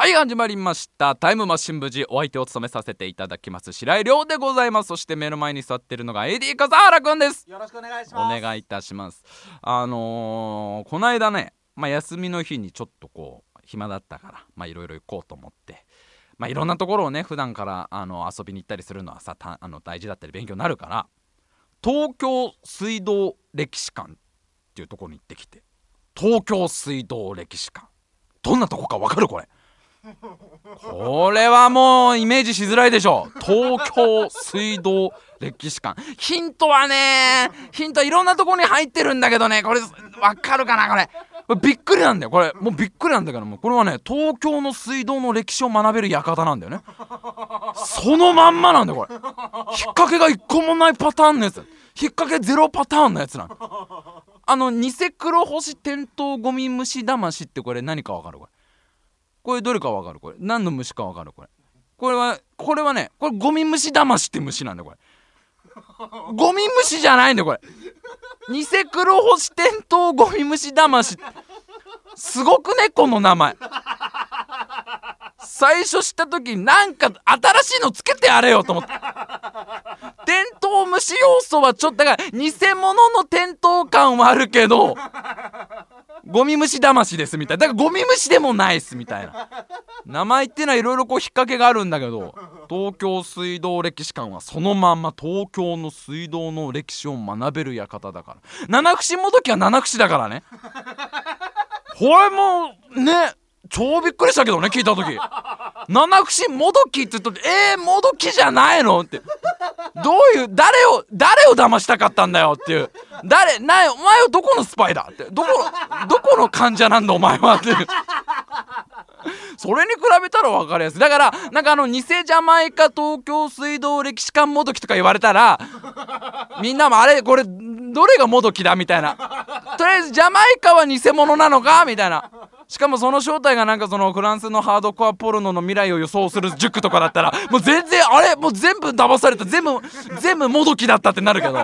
はい始まりました。タイムマシン無事お相手を務めさせていただきます白井亮でございます。そして目の前に座ってるのが AD 笠原くんです。よろしくお願いしお願いいたします。あのー、この間ねまあ休みの日にちょっとこう暇だったからまあいろいろ行こうと思ってまあいろんなところをね普段からあの遊びに行ったりするのはさあの大事だったり勉強になるから東京水道歴史館っていうところに行ってきて東京水道歴史館。どんなとこかわかるこれこれはもうイメージしづらいでしょ東京水道歴史館。ヒントはねヒントいろんなとこに入ってるんだけどね。これわかるかなこれ。びっくりなんだよ。これもうびっくりなんだけども。これはね東京の水道の歴史を学べる館なんだよね。そのまんまなんだよこれ。引っ掛けが一個もないパターンのやつ。引っ掛けゼロパターンのやつなのあの偽黒星転倒ゴミ虫魂ってこれ何かわかる？これ。これどれかわかる？これ。何の虫かわかる？これ。これはこれはねこれゴミ虫魂って虫なんだこれ。ゴミ虫じゃないんだこれ。偽黒星転倒ゴミ虫魂すごくねこの名前。最初知った時になんか新しいのつけてやれよと思って。テントウムシ要素はちょっとだから偽物のテントウ感はあるけどゴミ虫魂ですみたいな。だからゴミ虫でもないっすみたいな。名前っていうのはいろいろこう引っ掛けがあるんだけど東京水道歴史館はそのまんま東京の水道の歴史を学べる館だから。七串もどきは七串だからね。これもね超びっくりしたけどね聞いた時。七串もどきって言ったってえー、もどきじゃないのって。どういう誰を誰を騙したかったんだよっていう。誰なお前はどこのスパイだって。どこどこの患者なんだお前はっていう。それに比べたら分かりやすい。だからなんかあの偽ジャマイカ東京水道歴史館もどきとか言われたらみんなもあれこれどれがもどきだみたいな。とりあえずジャマイカは偽物なのかみたいな。しかもその正体がなんかそのフランスのハードコアポルノの未来を予想する塾とかだったらもう全然あれ？もう全部騙された。全部全部もどきだったってなるけど。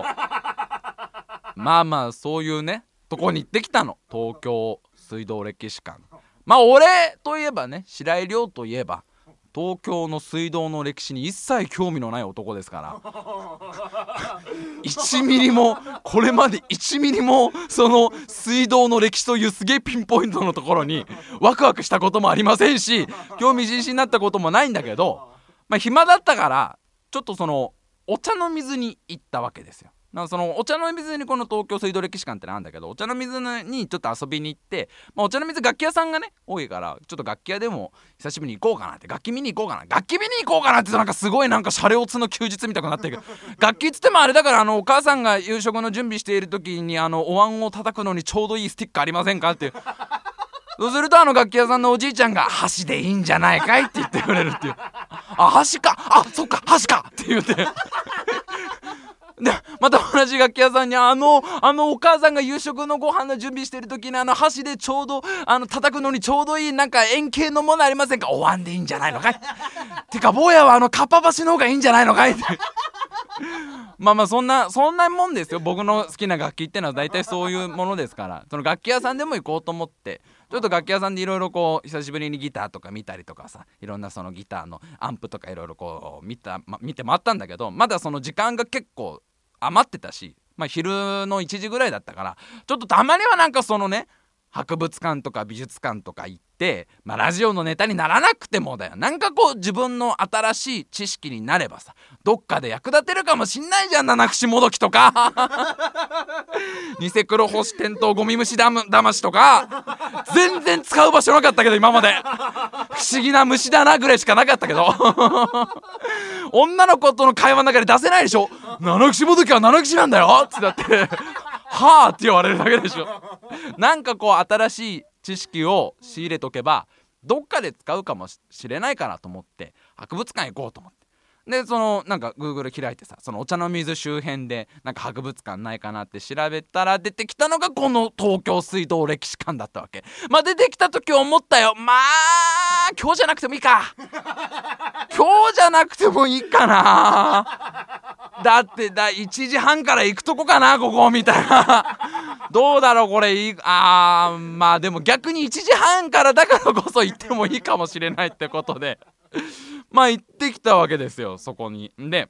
まあまあそういうねとこに行ってきたの。東京水道歴史館。まあ俺といえばね白井亮といえば東京の水道の歴史に一切興味のない男ですから1ミリもこれまで1ミリもその水道の歴史というすげえピンポイントのところにワクワクしたこともありませんし興味津々になったこともないんだけどまあ暇だったからちょっとそのお茶の水に行ったわけですよ。なそのお茶の水にこの東京水道歴史館ってなんだけどお茶の水にちょっと遊びに行って、まあ、お茶の水楽器屋さんがね多いからちょっと楽器屋でも久しぶりに行こうかなって楽器見に行こうかな楽器見に行こうかなってなんかすごいなんかシャレオツの休日みたくなってる 楽器っつってもあれだからあのお母さんが夕食の準備している時にあのお椀を叩くのにちょうどいいスティックありませんかっていう。そうするとあの楽器屋さんのおじいちゃんが「箸でいいんじゃないかい?」って言ってくれるっていう「あ箸か！あそっか箸か」って言ってでまた同じ楽器屋さんにあのあのお母さんが夕食のご飯の準備してる時にあの箸でちょうどあの叩くのにちょうどいいなんか円形のものありませんか？お椀でいいんじゃないのかい？てか坊やはあのかっぱ橋の方がいいんじゃないのかい？っ てまあまあそんなそんなもんですよ。僕の好きな楽器ってのは大体そういうものですから。その楽器屋さんでも行こうと思って。ちょっと楽器屋さんでいろいろこう久しぶりにギターとか見たりとかさいろんなそのギターのアンプとかいろいろこう見た、ま、見て回ったんだけどまだその時間が結構余ってたし、まあ、昼の1時ぐらいだったからちょっとたまにはなんかそのね博物館とか美術館とか行って、まあ、ラジオのネタにならなくてもだよ。なんかこう自分の新しい知識になればさどっかで役立てるかもしんないじゃん七串もどきとか。偽黒星転倒ゴミ虫だむしとか。全然使う場所なかったけど今まで。不思議な虫だなぐらいしかなかったけど。女の子との会話の中で出せないでしょ。七串もどきは七串なんだよ。ってだって。はあって言われるだけでしょ。なんかこう新しい知識を仕入れとけばどっかで使うかもしれないかなと思って博物館行こうと思って。でそのなんか Google 開いてさそのお茶の水周辺でなんか博物館ないかなって調べたら出てきたのがこの東京水道歴史館だったわけ。まあ出てきた時思ったよ。まあ今日じゃなくてもいいか。今日じゃなくてもいいかな。だってだ1時半から行くとこかなここみたいな。どうだろうこれ。いいあーまあでも逆に1時半からだからこそ行ってもいいかもしれないってことで。まあ行ってきたわけですよそこに。で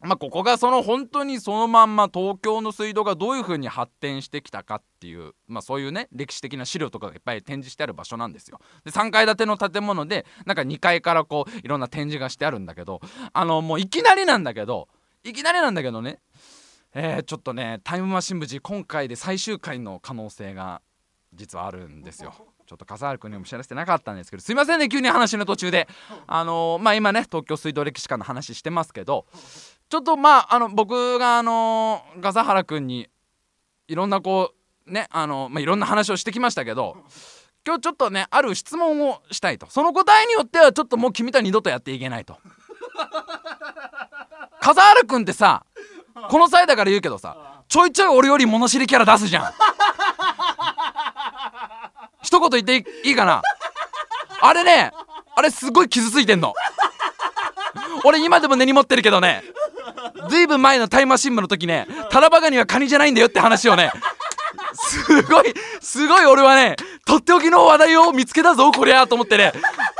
まあ、ここがその本当にそのまんま東京の水道がどういう風に発展してきたかっていう、まあ、そういうね歴史的な資料とかがいっぱい展示してある場所なんですよ。で3階建ての建物でなんか2階からこういろんな展示がしてあるんだけどあのもういきなりなんだけどいきなりなんだけどねえー、ちょっとねタイムマシン部事今回で最終回の可能性が実はあるんですよ。ちょっと笠原君にも知らせてなかったんですけどすいませんね急に話の途中であのー、まあ今ね東京水道歴史館の話してますけどちょっとまああの僕があのー、笠原君にいろんなこうねあの、まあ、いろんな話をしてきましたけど今日ちょっとねある質問をしたいと。その答えによってはちょっともう君とは二度とやっていけないと。笠原君ってさこの際だから言うけどさちょいちょい俺より物知りキャラ出すじゃん。一言言っていいかな？あれねあれすごい傷ついてんの。俺今でも根に持ってるけどねずいぶん前のタイムマシン部の時ねタラバガニはカニじゃないんだよって話をね。すごいすごい俺はねとっておきの話題を見つけたぞこりゃと思ってね。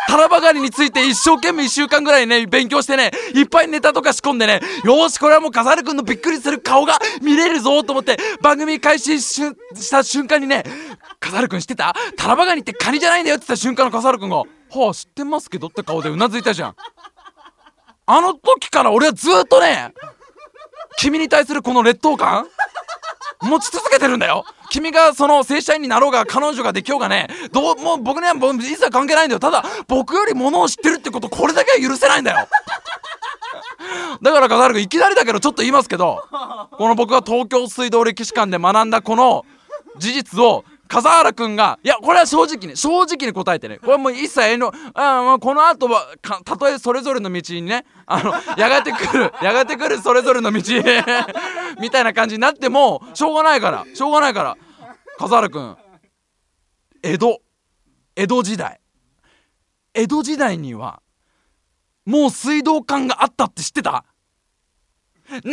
タラバガニについて一生懸命1週間ぐらいね勉強してねいっぱいネタとか仕込んでねよしこれはもう笠原君のびっくりする顔が見れるぞと思って番組開始した瞬間にね笠原君知ってた？タラバガニってカニじゃないんだよって言った瞬間の笠原君が「はあ知ってますけど」って顔でうなずいたじゃん。あの時から俺はずっとね君に対するこの劣等感持ち続けてるんだよ。君がその正社員になろうが彼女ができようがねどうもう僕にはもう一切関係ないんだよ。ただ僕より物を知ってるってことこれだけは許せないんだよ。だから笠原君いきなりだけどちょっと言いますけどこの僕が東京水道歴史館で学んだこの事実を笠原君が、いや、これは正直に、正直に答えてね。これはもう一切遠慮、あまあ、この後は、たとえそれぞれの道にね、あの、やがて来る、やがて来るそれぞれの道 みたいな感じになっても、しょうがないから、しょうがないから。笠原君、江戸、江戸時代。江戸時代には、もう水道管があったって知ってた？なんで知っ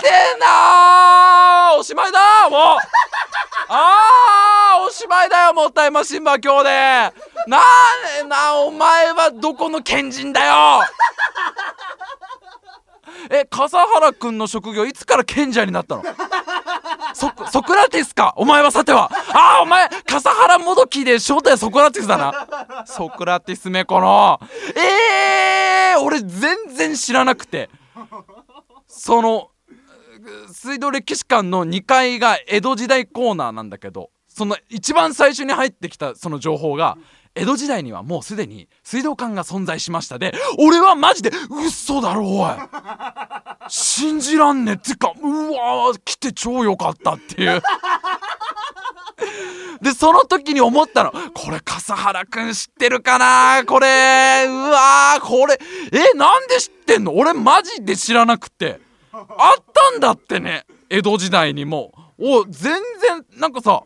てんのおしまいだもうあーおしまいだよもったいましんば今日で。なんなお前はどこの県人だよ。え笠原君の職業いつから賢者になったの？ソソクラティスか？お前はさては。ああお前笠原もどきで正体ソクラティスだな。ソクラティスめこの。ええー、俺全然知らなくて。その水道歴史館の2階が江戸時代コーナーなんだけどその一番最初に入ってきたその情報が江戸時代にはもうすでに水道管が存在しましたで俺はマジで嘘だろおい。信じらんねってかうわ来て超良かったっていう。でその時に思ったの。これ笠原くん知ってるかな？これ。うわこれ。えなんで知ってんの？俺マジで知らなくて。あったんだってね江戸時代にも。お全然なんかさ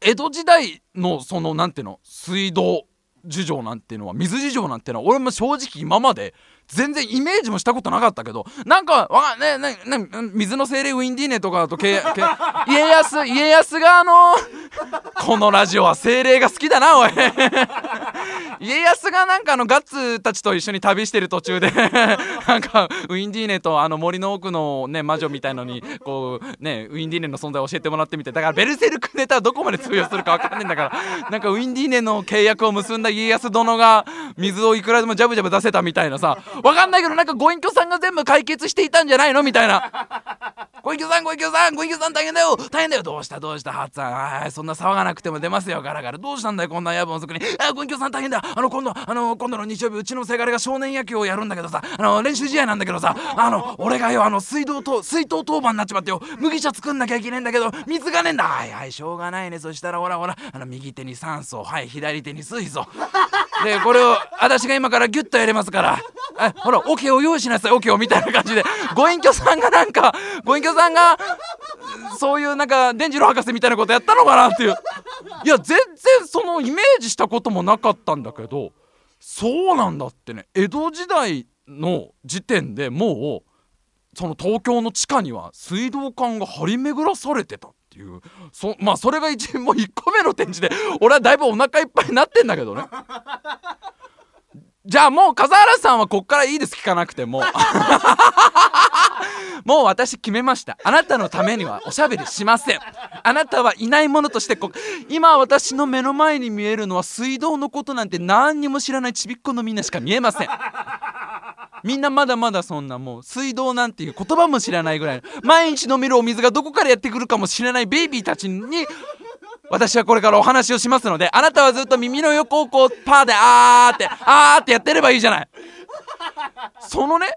江戸時代のその何ていうの水道事情なんていうのは水事情なんていうのは俺も正直今まで全然イメージもしたことなかったけどなんかわねねね水の精霊ウィンディーネとかだとけけ 家康家康があのこのラジオは精霊が好きだなおい。家康がなんかあのガッツたちと一緒に旅してる途中で なんかウィンディーネとあの森の奥のね魔女みたいのにこうねウィンディーネの存在を教えてもらってみてだからベルセルクネタはどこまで通用するか分かんねえんだからなんかウィンディーネの契約を結んだ家康殿が水をいくらでもジャブジャブ出せたみたいなさわかんないけどなんかご隠居さんが全部解決していたんじゃないのみたいな。ご隠居さんご隠居さんご隠居さん大変だよ。大変だよ。どうしたどうしたハッツさんそんな騒がなくても出ますよガラガラ。どうしたんだよこんな夜分遅くに。あご隠居さん大変だ。あの今度あの今度の日曜日うちのせがれが少年野球をやるんだけどさ。あの練習試合なんだけどさ。あの俺がよあの水道と水筒当番になっちまってよ。麦茶作んなきゃいけねえんだけど水がねえんだ。はいはいしょうがないね。そしたらほらほら。あの右手に酸素はい左手に水素でこれを私が今からギュッとやれますから。あほらオケを用意しなさい。オケをみたいな感じで。ご隠居さんがなんかご隠居さんがそういうなんか伝次郎博士みたいなことやったのかなっていう。いや全然そのイメージしたこともなかったんだけどそうなんだってね。江戸時代の時点でもうその東京の地下には水道管が張り巡らされてた。ていうそ まあそれが一 もう1個目の展示で俺はだいぶお腹いっぱいになってんだけどね。じゃあもう笠原さんはこっからいいです。聞かなくても。もう私決めました。あなたのためにはおしゃべりしません。あなたはいないものとしてこ今私の目の前に見えるのは水道のことなんて何にも知らないちびっこのみんなしか見えません。みんなまだまだそんなもう水道なんていう言葉も知らないぐらい毎日飲めるお水がどこからやってくるかもしれないベイビーたちに私はこれからお話をしますのであなたはずっと耳の横をこうパーであーってあーってやってればいいじゃない。そのね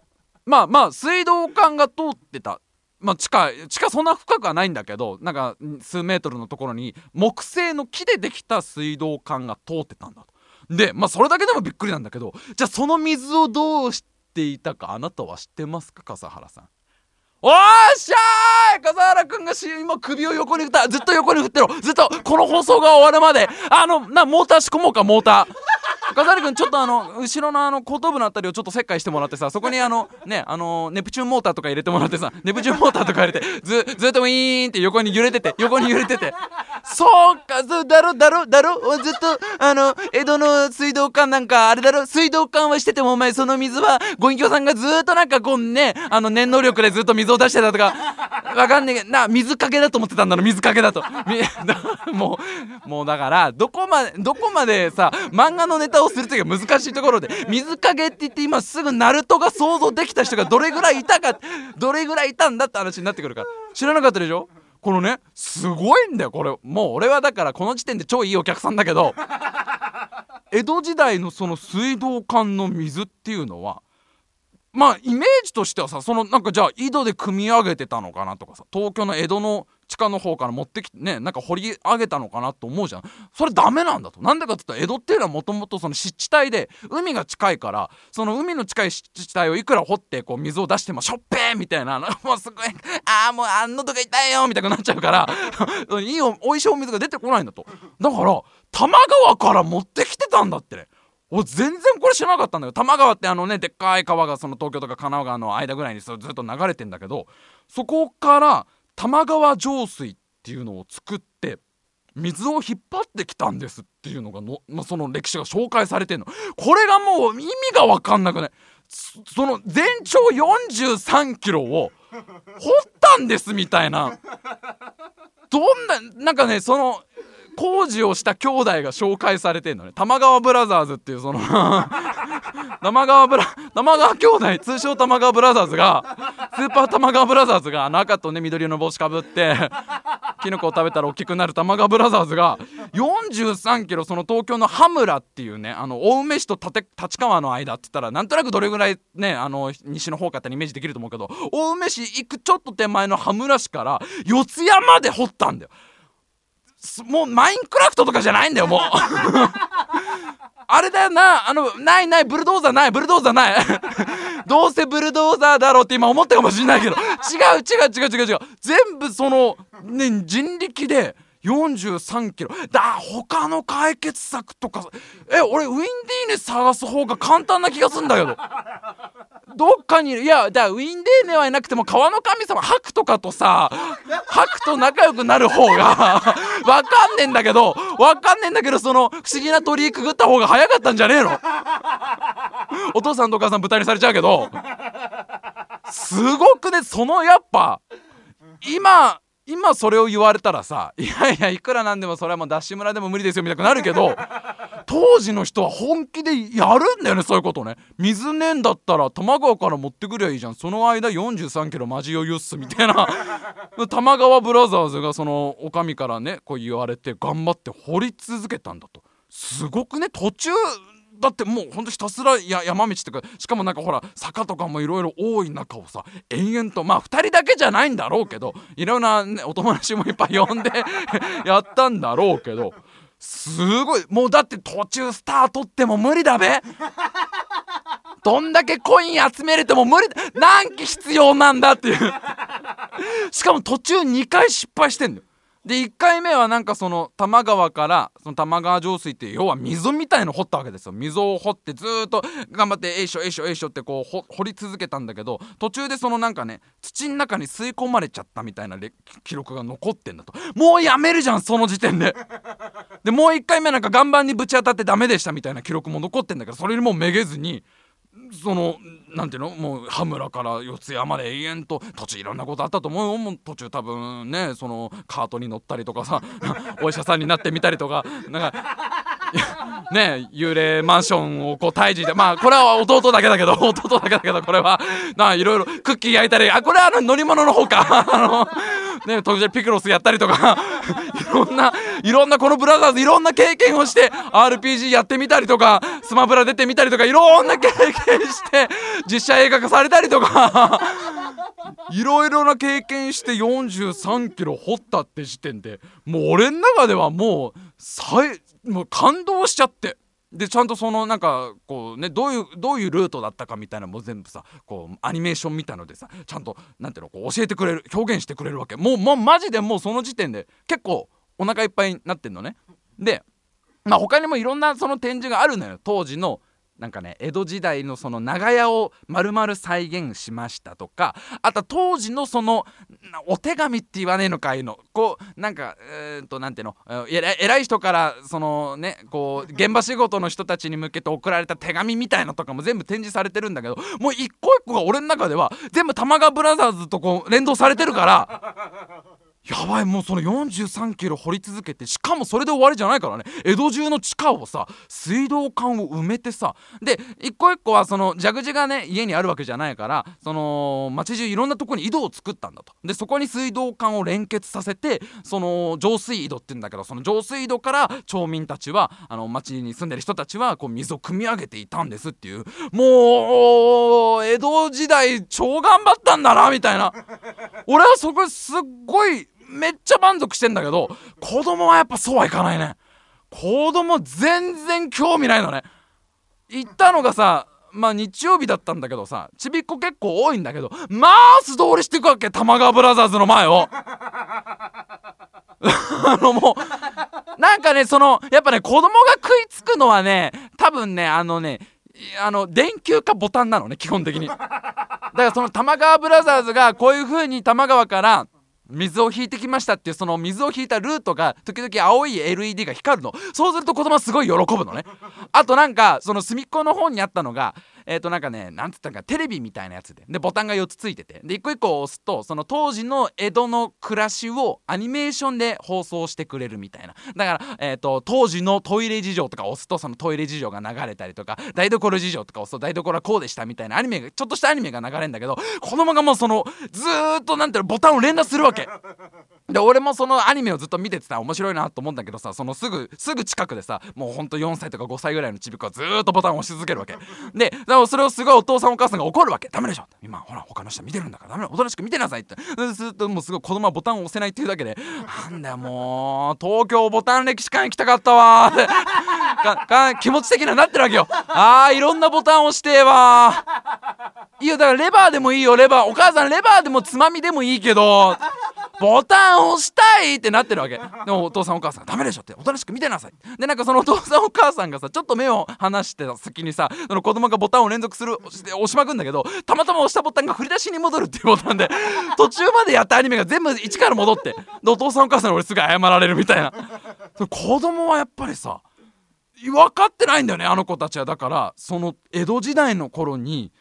まあまあ水道管が通ってた。まあ地下地下そんな深くはないんだけどなんか数メートルのところに木製の木でできた水道管が通ってたんだと。でまあそれだけでもびっくりなんだけどじゃあその水をどうしていたかあなたは知ってますか笠原さん。おっしゃーい笠原君が今首を横に振った。ずっと横に振ってろ。ずっとこの放送が終わるまで。あのなモーター仕込もうかモーター。笠原君ちょっとあの後ろのあの後頭部のあたりをちょっと切開してもらってさそこにあのねあのネプチューンモーターとか入れてもらってさネプチューンモーターとか入れてずずっとウィーンって横に揺れてて横に揺れてて。そうかそうだろだろだろ？ずっとあの江戸の水道管なんかあれだろ？水道管はしててもお前その水はご隠居さんがずっとなんかこうねあの念能力でずっと水を出してたとか。わかんねえけどな水かけだと思ってたんだろ？水かけだと。もうもうだからどこまでどこまでさ漫画のネタをする時が難しいところで水かけって言って今すぐナルトが想像できた人がどれぐらいいたかどれぐらいいたんだって話になってくるから。知らなかったでしょ？このねすごいんだよこれ。もう俺はだからこの時点で超いいお客さんだけど 江戸時代のその水道管の水っていうのはまあイメージとしてはさそのなんかじゃあ井戸で汲み上げてたのかなとかさ東京の江戸の地下の方から持ってきてねなんか掘り上げたのかなと思うじゃん。それダメなんだと。なんでかって言ったら江戸っていうのはもともとその湿地帯で海が近いからその海の近い湿地帯をいくら掘ってこう水を出してもしょっぺーみたいなもうすごいああもうあんのとか痛いよみたいになっちゃうからいいお美味しいお水が出てこないんだと。だから多摩川から持ってきてたんだって。ねお全然これ知らなかったんだよ多摩川ってあのねでっかい川がその東京とか神奈川の間ぐらいにずっと流れてんだけどそこから玉川上水っていうのを作って水を引っ張ってきたんですっていうのがの、まあ、その歴史が紹介されてんの。これがもう意味が分かんなくない。その全長43キロを掘ったんですみたいな。どんななんかねその工事をした兄弟が紹介されてんのね玉川ブラザーズっていうその 玉川ブラ玉川兄弟通称玉川ブラザーズがスーパー玉川ブラザーズが赤とね緑の帽子かぶってキノコを食べたら大きくなる玉川ブラザーズが43キロその東京の羽村っていうねあの青梅市と立川の間って言ったらなんとなくどれぐらいねあの西の方かってイメージできると思うけど青梅市行くちょっと手前の羽村市から四谷まで掘ったんだよ。もうマインクラフトとかじゃないんだよもう。あれだよなあのないないブルドーザーないブルドーザーない。どうせブルドーザーだろうって今思ったかもしんないけど。違う違う違う違う違う。全部そのね人力で43キロ。だ他の解決策とか。え俺ウィンディーネ探す方が簡単な気がすんだけど。どっかにいやだウィンディーネはいなくても川の神様ハクとかとさハクと仲良くなる方がわかんねえんだけどわかんねえんだけどその不思議な鳥居くぐった方が早かったんじゃねえの。お父さんとお母さん豚にされちゃうけど。すごくねそのやっぱ今今それを言われたらさいやいやいくらなんでもそれはもうダッシュ村でも無理ですよみたいになるけど当時の人は本気でやるんだよねそういうことね。水ねんだったら多摩川から持ってくりゃいいじゃん。その間43キロマジ余裕っすみたいな。多摩川ブラザーズがそのおかみからねこう言われて頑張って掘り続けたんだと。すごくね途中だってもうほんとひたすらや山道とかしかもなんかほら坂とかもいろいろ多い中をさ延々とまあ2人だけじゃないんだろうけどいろんな、ね、お友達もいっぱい呼んでやったんだろうけどすごいもうだって途中スター取っても無理だべ。どんだけコイン集めれても無理何機必要なんだっていう。しかも途中2回失敗してんのよ。で1回目はなんかその多摩川からその多摩川上水って要は溝みたいの掘ったわけですよ。溝を掘ってずっと頑張ってえいしょえいしょえいしょってこう掘り続けたんだけど途中でそのなんかね土の中に吸い込まれちゃったみたいな記録が残ってんだと。もうやめるじゃんその時点で。でもう1回目なんか岩盤にぶち当たってダメでしたみたいな記録も残ってんだけどそれにもうめげずにそのなんていうの？もう羽村から四谷まで永遠と途中いろんなことあったと思うよ。もう途中多分ねそのカートに乗ったりとかさ お医者さんになってみたりとかなんか ね幽霊マンションをこう退治でまあこれは弟だけだけど 弟だけだけどこれはないろいろクッキー焼いたりあこれはあの乗り物の方か。あのね途中ピクロスやったりとかいろんないろんなこのブラザーズいろんな経験をして RPG やってみたりとかスマブラ出てみたりとかいろんな経験して実写映画化されたりとか。いろいろな経験して43キロ掘ったって時点でもう俺の中ではもう最もう感動しちゃって。でちゃんとそのなんかこうねどういうどういうルートだったかみたいなのも全部さこうアニメーション見たのでさちゃんとなんていうのこう教えてくれる表現してくれるわけ。もうもうマジでもうその時点で結構お腹いっぱいになってんのね。でまあ他にもいろんなその展示があるのよ。当時のなんかね江戸時代のその長屋を丸々再現しましたとかあと当時のそのお手紙って言わねえのかいの。こうなんかえー、っとなんていうの？偉い人からそのねこう現場仕事の人たちに向けて送られた手紙みたいのとかも全部展示されてるんだけどもう一個一個が俺の中では全部玉川ブラザーズとこう連動されてるから。やばいもうその43キロ掘り続けてしかもそれで終わりじゃないからね。江戸中の地下をさ水道管を埋めてさで一個一個はその蛇口がね家にあるわけじゃないからその町中いろんなとこに井戸を作ったんだと。でそこに水道管を連結させてその浄水井戸って言うんだけどその浄水井戸から町民たちはあの町に住んでる人たちはこう水を汲み上げていたんですっていう。もう江戸時代超頑張ったんだなみたいな。俺はそこすっごいめっちゃ満足してんだけど子供はやっぱそうはいかないね。子供全然興味ないのね。行ったのがさまあ日曜日だったんだけどさちびっこ結構多いんだけどまあ素通りしていくわけ玉川ブラザーズの前を。あのもうなんかねそのやっぱね子供が食いつくのはね多分ねあのねあの電球かボタンなのね基本的に。だからその玉川ブラザーズがこういう風に玉川から水を引いてきましたっていうその水を引いたルートが時々青い LED が光るの。そうすると子供はすごい喜ぶのね。あとなんかその隅っこの方にあったのがえっ、ー、となんかねなんつったんかテレビみたいなやつで。でボタンが4つついてて。で一個一個押すとその当時の江戸の暮らしをアニメーションで放送してくれるみたいな。だから、えーと、当時のトイレ事情とか押すとそのトイレ事情が流れたりとか台所事情とか押すと台所はこうでしたみたいなアニメがちょっとしたアニメが流れるんだけど子供がもうそのずっとなんていうのボタンを連打するわけ。で俺もそのアニメをずっと見ててさ面白いなと思うんだけどさそのすぐすぐ近くでさもうほんと4歳とか5歳ぐらいのちびっ子はずっとボタンを押し続けるわけ。でそれをすごいお父さんお母さんが怒るわけ。ダメでしょ。今ほら他の人見てるんだから。ダメだ。おとなしく見てなさいって。ずっともうすごい子供はボタンを押せないっていうだけで。なんだよ。もう東京ボタン歴史館行きたかったわ。かか気持ち的にはなってるわけよ。あーいろんなボタン押してわ。いいよだからレバーでもいいよ。レバーお母さんレバーでもつまみでもいいけど。ボタン押したいってなってるわけ。でもお父さんお母さんダメでしょって。おとなしく見てなさい。でなんかそのお父さんお母さんがさちょっと目を離してた先にさその子供がボタンを連続する押しまくんだけどたまたま押したボタンが振り出しに戻るっていうボタンで途中までやったアニメが全部一から戻ってでお父さんお母さんに俺すぐ謝られるみたいな。子供はやっぱりさ分かってないんだよねあの子たちは。だからその江戸時代の頃に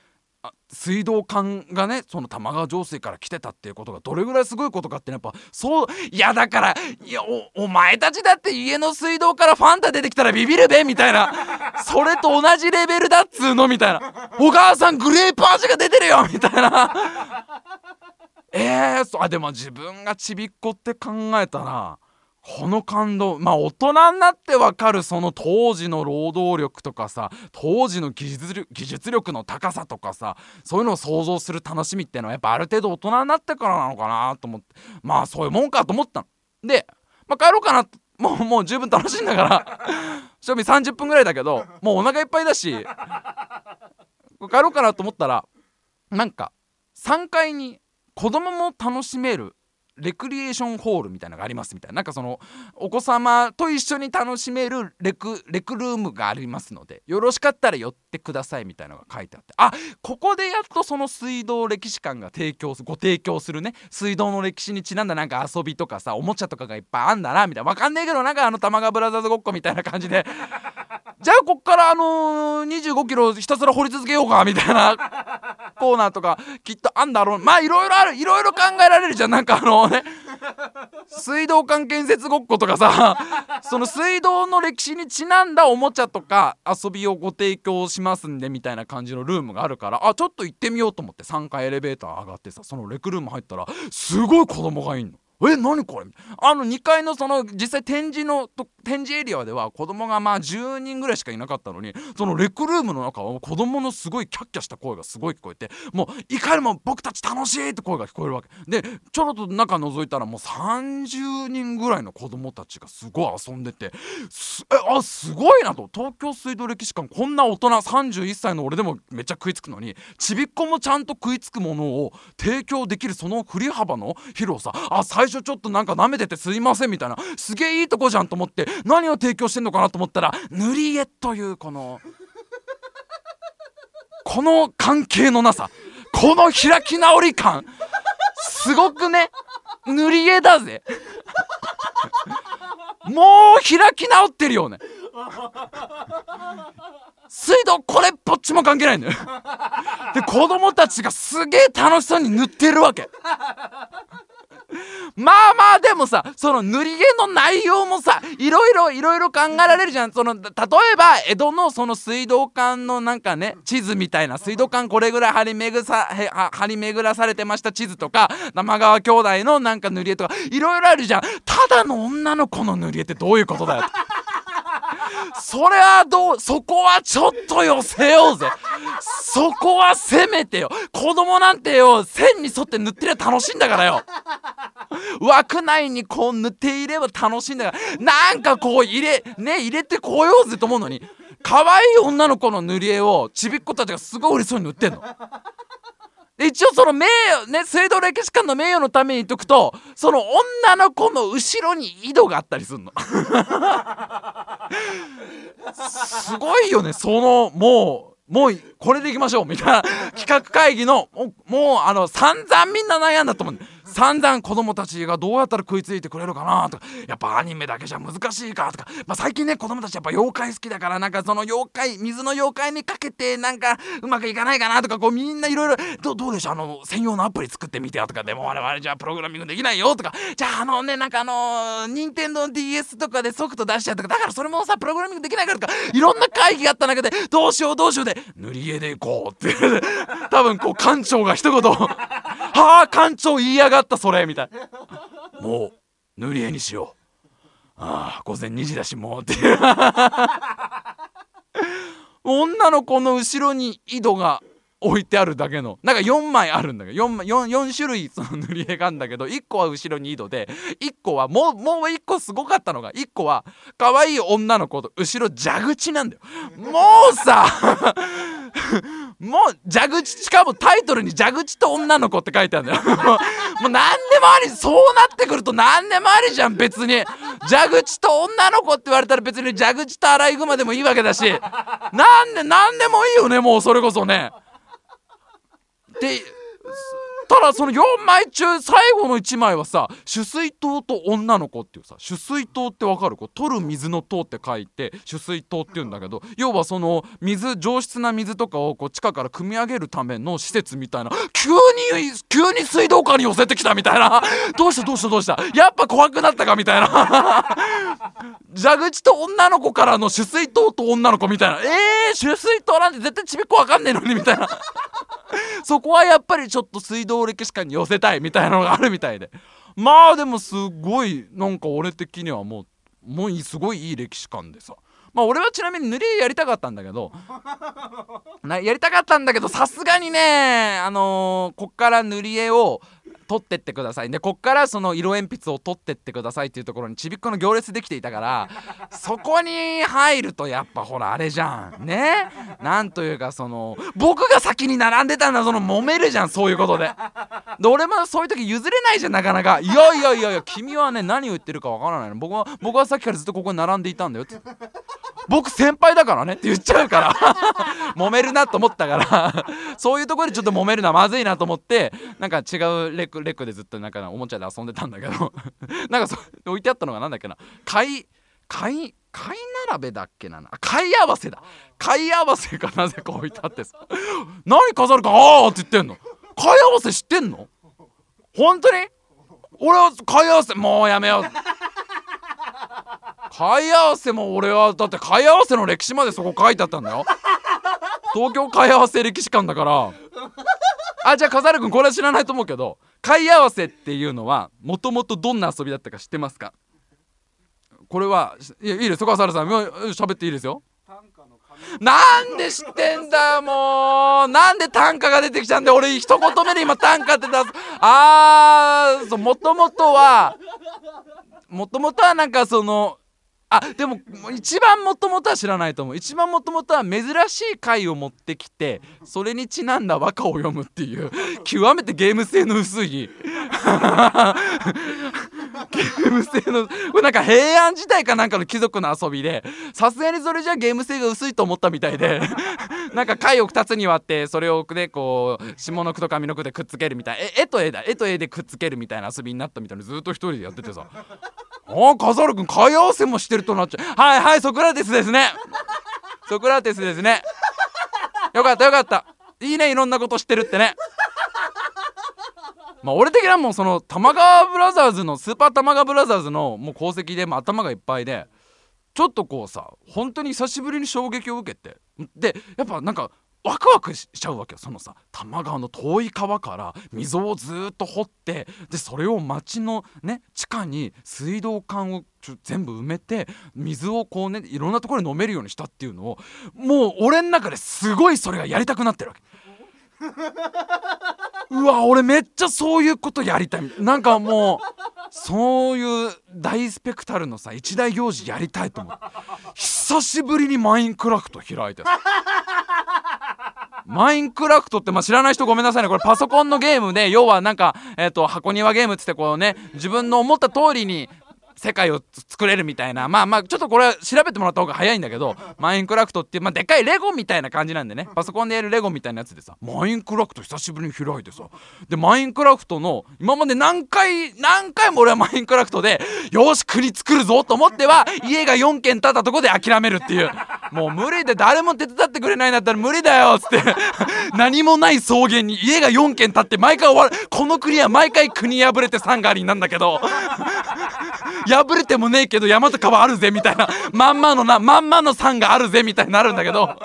水道管がねその玉川上水から来てたっていうことがどれぐらいすごいことかってやっぱそういやだからいやお前たちだって家の水道からファンタ出てきたらビビるべみたいな。それと同じレベルだっつうのみたいな。お母さんグレープ味が出てるよみたいな。えー、そあでも自分がちびっこって考えたらこの感動まあ大人になってわかるその当時の労働力とかさ当時の技術力技術力の高さとかさそういうのを想像する楽しみっていうのはやっぱある程度大人になってからなのかなと思ってまあそういうもんかと思ったの。で、まあ、帰ろうかなもうもう十分楽しいんだから 賞味30分ぐらいだけどもうお腹いっぱいだし帰ろうかなと思ったらなんか3階に子供も楽しめるレクリエーションホールみたいなのがありますみたいな。なんかそのお子様と一緒に楽しめるレクレクルームがありますのでよろしかったら寄ってくださいみたいなのが書いてあって。あここでやっとその水道歴史館が提供ご提供するね。水道の歴史にちなんだなんか遊びとかさおもちゃとかがいっぱいあんだなみたいな。わかんねえけどなんかあの玉川ブラザーズごっこみたいな感じで。じゃあこっからあのー、25キロひたすら掘り続けようかみたいなコーナーとかきっとあんだろう。まあいろいろある。いろいろ考えられるじゃん。なんかあのね水道管建設ごっことかさその水道の歴史にちなんだおもちゃとか遊びをご提供しますんでみたいな感じのルームがあるからあちょっと行ってみようと思って3階エレベーター上がってさそのレクルーム入ったらすごい子供がいんの。え何これ？あの2階のその実際展示のと展示エリアでは子供がまあ10人ぐらいしかいなかったのにそのレクルームの中は子供のすごいキャッキャした声がすごい聞こえてもういかにも僕たち楽しいって声が聞こえるわけ。でちょろっと中覗いたらもう30人ぐらいの子供たちがすごい遊んでてえあすごいなと。東京水道歴史館こんな大人31歳の俺でもめっちゃ食いつくのにちびっこもちゃんと食いつくものを提供できるその振り幅の広さ。あ最最初ちょっとなんか舐めててすいませんみたいなすげえいいとこじゃんと思って何を提供してんのかなと思ったら塗り絵というこの この関係のなさこの開き直り感。すごくね塗り絵だぜ。もう開き直ってるよね。水道これっぽっちも関係ないんだよ。で子供たちがすげえ楽しそうに塗ってるわけ。まあまあでもさその塗り絵の内容もさいろいろいろいろ考えられるじゃん。その例えば江戸のその水道管のなんかね地図みたいな水道管これぐらい張り巡さ張り巡らされてました地図とか生川兄弟のなんか塗り絵とかいろいろあるじゃん。ただの女の子の塗り絵ってどういうことだよ。それはどうそこはちょっと寄せようぜ。そこはせめてよ。子供なんてよ線に沿って塗ってりゃ楽しいんだからよ。枠内にこう塗っていれば楽しいんだから。なんかこう入れね入れてこようぜと思うのに。可愛い女の子の塗り絵をちびっ子たちがすごい嬉しそうに塗ってんの。一応その名誉ね水道歴史館の名誉のために言っとくとその女の子の後ろに井戸があったりするの。すごいよねそのもうもうこれでいきましょうみたいな企画会議のもうあの散々みんな悩んだと思う散々子供たちがどうやったら食いついてくれるかなとかやっぱアニメだけじゃ難しいかとか、まあ、最近ね子供たちやっぱ妖怪好きだからなんかその妖怪水の妖怪にかけてなんかうまくいかないかなとかこうみんないろいろどうでしょう？あの専用のアプリ作ってみてよとかでも我々じゃあプログラミングできないよとかじゃああのねなんかあの任天堂 d s とかでソフト出しちゃうとかだからそれもさプログラミングできないからとかいろんな会議があった中でどうしようどうしようで塗り絵でいこうって多分こう館長が一言はあ館長言いやがったそれみたいな。もう塗り絵にしよう。ああ午前2時だしもうって。いう女の子の後ろに井戸が置いてあるだけの。なんか4枚あるんだけど。4, 4, 4種類その塗り絵があるんだけど。1個は後ろに井戸で1個はもうもう1個すごかったのが1個は可愛い女の子と後ろ蛇口なんだよ。もうさもう蛇口しかもタイトルに蛇口と女の子って書いてあるんだよ。もう何でもありそうなってくると何でもありじゃん別に。蛇口と女の子って言われたら別に蛇口とアライグマでもいいわけだし。なんで何でもいいよねもうそれこそね。でただその4枚中最後の1枚はさ取水塔と女の子っていうさ取水塔ってわかる？こう取る水の塔って書いて取水塔っていうんだけど要はその水上質な水とかをこう地下から汲み上げるための施設みたいな急に急に水道管に寄せてきたみたいな。どうした？どうした？どうした？やっぱ怖くなったかみたいな。蛇口と女の子からの取水塔と女の子みたいな。えー、取水塔なんて絶対ちびっこわかんねえのにみたいな。そこはやっぱりちょっと水道歴史館に寄せたいみたいなのがあるみたいで。まあでもすごいなんか俺的にはもうもうすごいいい歴史観でさ。まあ俺はちなみに塗り絵やりたかったんだけど。やりたかったんだけどさすがにねあのー、こっから塗り絵を取ってってください。でこっからその色鉛筆を取ってってくださいっていうところにちびっこの行列できていたからそこに入るとやっぱほらあれじゃん。ね？なんというかその僕が先に並んでたんだその揉めるじゃんそういうことで。で俺もそういう時譲れないじゃんなかなか。いやいやいやいや君はね何を言ってるかわからないの。僕は僕はさっきからずっとここに並んでいたんだよって。僕先輩だからねって言っちゃうから。揉めるなと思ったから。そういうところでちょっと揉めるのはまずいなと思ってなんか違うレクレクでずっとなんかおもちゃで遊んでたんだけど。なんかそ置いてあったのがなんだっけな。貝貝貝並べだっけな。貝合わせだ。貝合わせがなぜか置いてあってさ。何飾るかああって言ってんの。貝合わせ知ってんの？本当に？俺は貝合わせもうやめよう。貝合わせも俺はだって貝合わせの歴史までそこ書いてあったんだよ。東京貝合わせ歴史館だから。あじゃあ笠原君これは知らないと思うけど貝合わせっていうのはもともとどんな遊びだったか知ってますか？これはいいいですよ。笠原さん喋っていいですよ。なんで知ってんだもう。なんで短歌が出てきちゃうんだよ。俺一言目で今短歌って出す。あーもともとはもともとはなんかそのあでも一番もともとは知らないと思う。一番もともとは珍しい回を持ってきてそれにちなんだ和歌を読むっていう極めてゲーム性の薄いゲーム性のこれなんか平安時代かなんかの貴族の遊びでさすがにそれじゃゲーム性が薄いと思ったみたいでなんか回を2つに割ってそれをねこう下の句と上の句でくっつけるみたい絵と絵だ絵と絵でくっつけるみたいな遊びになったみたいなずっと一人でやっててさ。あ笠原君買い合わせもしてるとなっちゃう。はいはいソクラテスですね。ソクラテスですね。よかったよかった。いいねいろんなこと知ってるってね。まあ俺的にはもうその玉川ブラザーズのスーパー玉川ブラザーズのもう功績でも頭がいっぱいでちょっとこうさ本当に久しぶりに衝撃を受けてでやっぱなんかワクワクしちゃうわけよ。そのさ多摩川の遠い川から溝をずっと掘ってでそれを町のね地下に水道管を全部埋めて水をこうねいろんなところに飲めるようにしたっていうのをもう俺の中ですごいそれがやりたくなってるわけ。うわ俺めっちゃそういうことやりたい。なんかもうそういう大スペクタルのさ一大行事やりたいと思って久しぶりにマインクラフト開いてマインクラフトって、まあ、知らない人ごめんなさいね。これパソコンのゲームで、要はなんか、えっ、ー、と、箱庭ゲームつってこうね、自分の思った通りに世界を作れるみたいな。まあまあちょっとこれは調べてもらった方が早いんだけど マインクラフトっていう、まあ、でかいレゴみたいな感じなんでね。パソコンでやるレゴみたいなやつでさ。マインクラフト久しぶりに開いてさ。でマインクラフトの今まで何回何回も俺はマインクラフトでよし国作るぞと思っては 家が4軒建ったとこで諦めるっていう。もう無理で誰も手伝ってくれないんだったら無理だよっつって。何もない草原に家が4軒建って毎回終わる。この国は毎回国破れてサンガリーなんだけど破れてもねえけど山と川あるぜみたいなまんまのなまんまの山があるぜみたいになるんだけど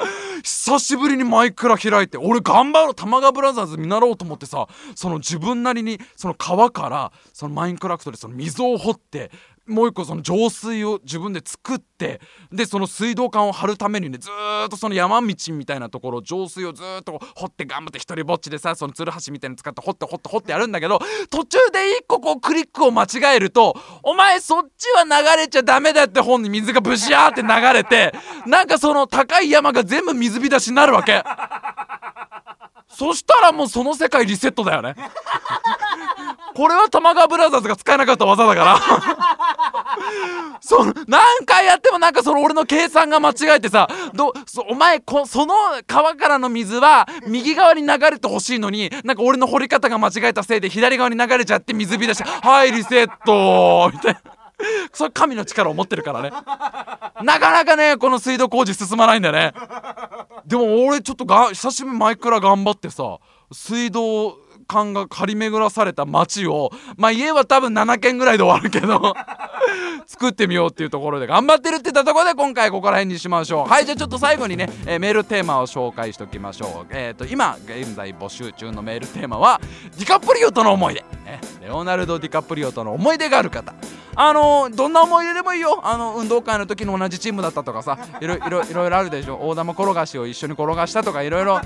久しぶりにマイクラ開いて俺頑張ろう玉川ブラザーズ見習おうと思ってさその自分なりにその川からそのマインクラフトでその溝を掘ってもう一個その浄水を自分で作ってでその水道管を張るためにねずっとその山道みたいなところ浄水をずっと掘って頑張って一人ぼっちでさそのつるはしみたいに使って掘って掘って掘ってやるんだけど途中で一個こうクリックを間違えるとお前そっちは流れちゃダメだって本に水がブシャーって流れてなんかその高い山が全部水浸しになるわけ。そしたらもうその世界リセットだよね。これは玉川ブラザーズが使えなかった技だから。そ何回やってもなんかその俺の計算が間違えてさどお前こその川からの水は右側に流れてほしいのになんか俺の掘り方が間違えたせいで左側に流れちゃって水浸し。はいリセットみたいな。それ神の力を持ってるからね。なかなかねこの水道工事進まないんだよね。でも俺ちょっとが久しぶりにマイクラ頑張ってさ水道管が張り巡らされた街をまあ家は多分7軒ぐらいで終わるけど 作ってみようっていうところで頑張ってるって言ったところで今回ここら辺にしましょう。はいじゃあちょっと最後にね、えー、メールテーマを紹介しておきましょう。えっ、ー、と今現在募集中のメールテーマはディカプリオとの思い出、ね、レオナルド・ディカプリオとの思い出がある方。あのどんな思い出でもいいよ。あの運動会の時の同じチームだったとかさいろいろいろいろあるでしょ。大玉転がしを一緒に転がしたとかいろいろ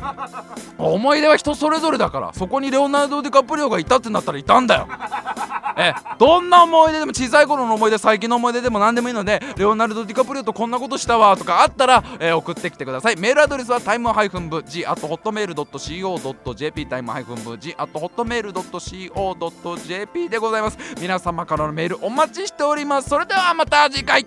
思い出は人それぞれだからそこにレオナルド・ディカプリオがいたってなったらいたんだよ。えどんな思い出でも小さい頃の思い出最近の思い出でも何でもいいのでレオナルド・ディカプリオとこんなことしたわとかあったら、えー、送ってきてください。メールアドレスはタイムハイフン部 G あとホットメール .co.jp タイムハイフン部 G あとホットメール .co.jp でございます。皆様からのメールお待ち待ちしております。それではまた次回。